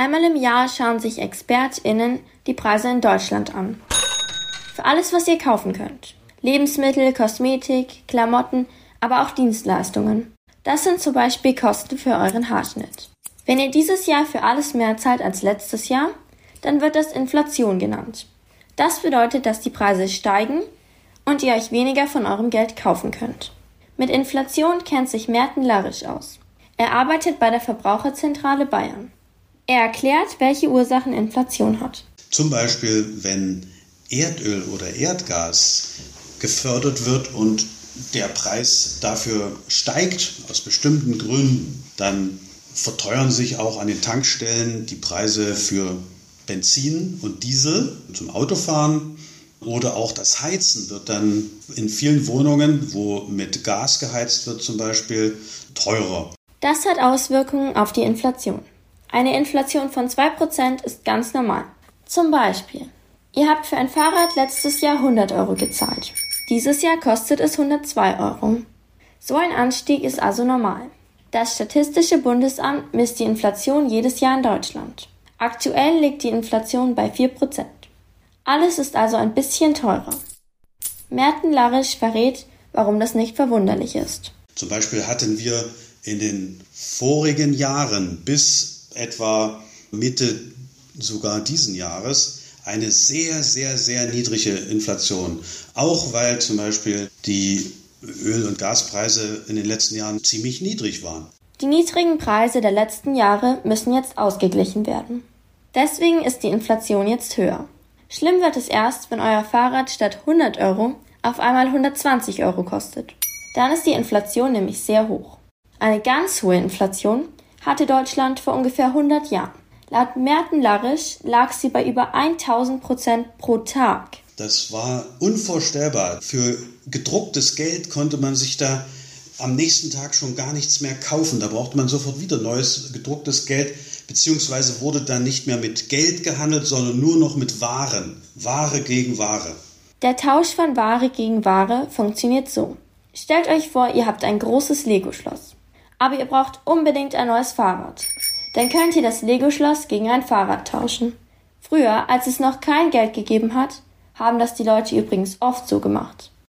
Einmal im Jahr schauen sich ExpertInnen die Preise in Deutschland an. Für alles, was ihr kaufen könnt. Lebensmittel, Kosmetik, Klamotten, aber auch Dienstleistungen. Das sind zum Beispiel Kosten für euren Haarschnitt. Wenn ihr dieses Jahr für alles mehr zahlt als letztes Jahr, dann wird das Inflation genannt. Das bedeutet, dass die Preise steigen und ihr euch weniger von eurem Geld kaufen könnt. Mit Inflation kennt sich Merten Larisch aus. Er arbeitet bei der Verbraucherzentrale Bayern. Er erklärt, welche Ursachen Inflation hat. Zum Beispiel, wenn Erdöl oder Erdgas gefördert wird und der Preis dafür steigt aus bestimmten Gründen, dann verteuern sich auch an den Tankstellen die Preise für Benzin und Diesel zum Autofahren oder auch das Heizen wird dann in vielen Wohnungen, wo mit Gas geheizt wird zum Beispiel, teurer. Das hat Auswirkungen auf die Inflation. Eine Inflation von 2% ist ganz normal. Zum Beispiel, ihr habt für ein Fahrrad letztes Jahr 100 Euro gezahlt. Dieses Jahr kostet es 102 Euro. So ein Anstieg ist also normal. Das Statistische Bundesamt misst die Inflation jedes Jahr in Deutschland. Aktuell liegt die Inflation bei 4%. Alles ist also ein bisschen teurer. Merten Larisch verrät, warum das nicht verwunderlich ist. Zum Beispiel hatten wir in den vorigen Jahren bis etwa Mitte sogar diesen Jahres eine sehr, sehr, sehr niedrige Inflation. Auch weil zum Beispiel die Öl- und Gaspreise in den letzten Jahren ziemlich niedrig waren. Die niedrigen Preise der letzten Jahre müssen jetzt ausgeglichen werden. Deswegen ist die Inflation jetzt höher. Schlimm wird es erst, wenn euer Fahrrad statt 100 Euro auf einmal 120 Euro kostet. Dann ist die Inflation nämlich sehr hoch. Eine ganz hohe Inflation hatte Deutschland vor ungefähr 100 Jahren. Laut Merten Larisch lag sie bei über 1000 Prozent pro Tag. Das war unvorstellbar. Für gedrucktes Geld konnte man sich da am nächsten Tag schon gar nichts mehr kaufen. Da brauchte man sofort wieder neues gedrucktes Geld, beziehungsweise wurde dann nicht mehr mit Geld gehandelt, sondern nur noch mit Waren. Ware gegen Ware. Der Tausch von Ware gegen Ware funktioniert so. Stellt euch vor, ihr habt ein großes Lego-Schloss. Aber ihr braucht unbedingt ein neues Fahrrad. Dann könnt ihr das Lego-Schloss gegen ein Fahrrad tauschen. Früher, als es noch kein Geld gegeben hat, haben das die Leute übrigens oft so gemacht.